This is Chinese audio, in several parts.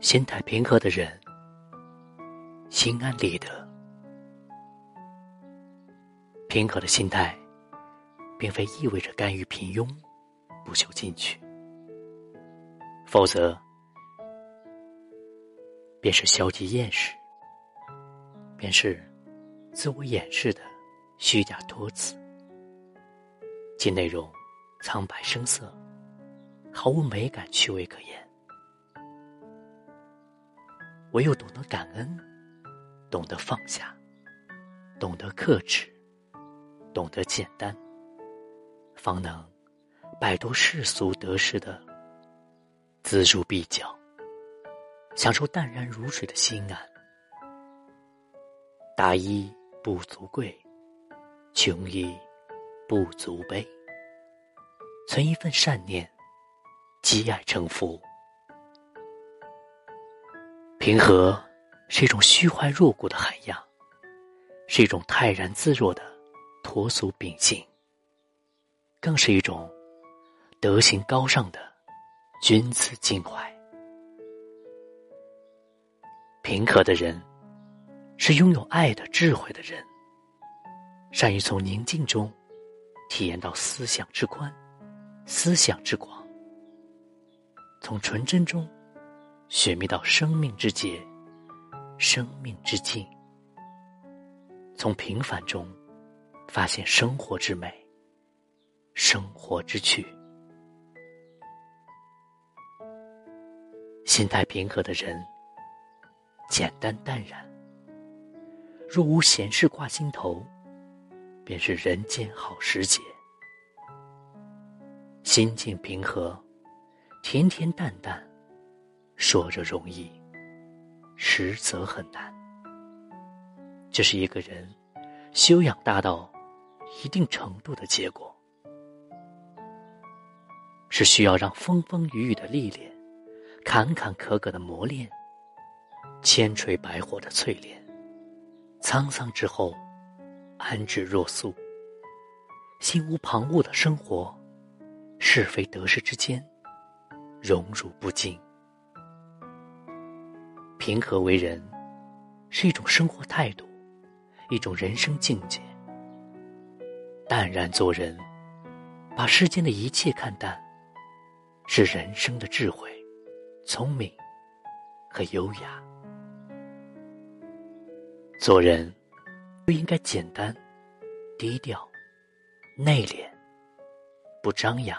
心态平和的人，心安理得。平和的心态，并非意味着甘于平庸，不求进取。否则，便是消极厌世，便是自我掩饰的虚假托词，其内容苍白生涩，毫无美感趣味可言。唯有懂得感恩，懂得放下，懂得克制，懂得简单，方能摆脱世俗得失的锱铢必较，享受淡然如水的心安。大衣不足贵，穷衣不足悲。存一份善念，积爱成福。平和是一种虚怀若谷的涵养，是一种泰然自若的脱俗秉性，更是一种德行高尚的君子襟怀。平和的人是拥有爱的智慧的人，善于从宁静中体验到思想之宽、思想之广，从纯真中。寻觅到生命之结，生命之境，从平凡中发现生活之美，生活之趣。心态平和的人，简单淡然。若无闲事挂心头，便是人间好时节。心境平和，恬恬淡淡。说着容易，实则很难。这是一个人修养大到一定程度的结果，是需要让风风雨雨的历练、坎坎坷坷的磨练、千锤百火的淬炼，沧桑之后安之若素，心无旁骛的生活，是非得失之间荣辱不惊。平和为人，是一种生活态度，一种人生境界。淡然做人，把世间的一切看淡，是人生的智慧、聪明和优雅。做人不应该简单、低调、内敛，不张扬，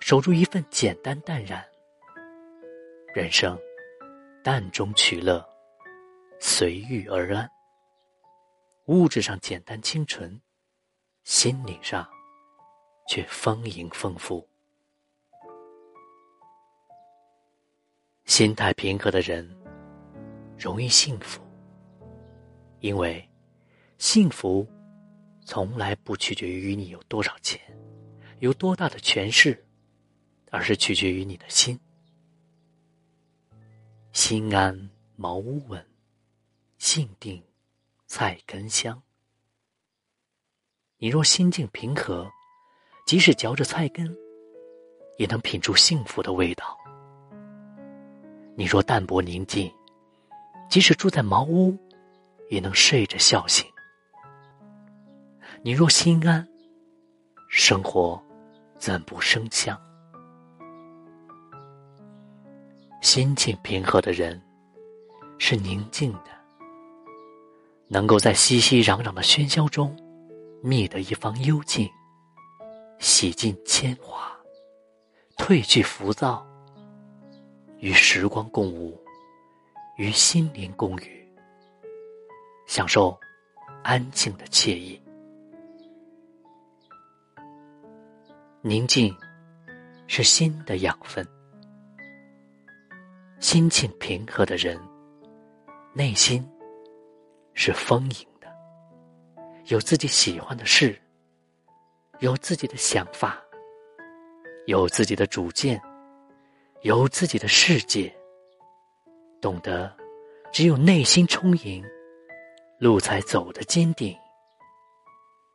守住一份简单淡然。人生。淡中取乐，随遇而安。物质上简单清纯，心灵上却丰盈丰富。心态平和的人容易幸福，因为幸福从来不取决于你有多少钱，有多大的权势，而是取决于你的心。心安茅屋稳，性定菜根香。你若心境平和，即使嚼着菜根，也能品出幸福的味道；你若淡泊宁静，即使住在茅屋，也能睡着笑醒。你若心安，生活怎不生香？心境平和的人，是宁静的，能够在熙熙攘攘的喧嚣中，觅得一方幽静，洗尽铅华，褪去浮躁，与时光共舞，与心灵共语，享受安静的惬意。宁静，是心的养分。心境平和的人，内心是丰盈的，有自己喜欢的事，有自己的想法，有自己的主见，有自己的世界。懂得，只有内心充盈，路才走得坚定。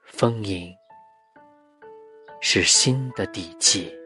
丰盈是心的底气。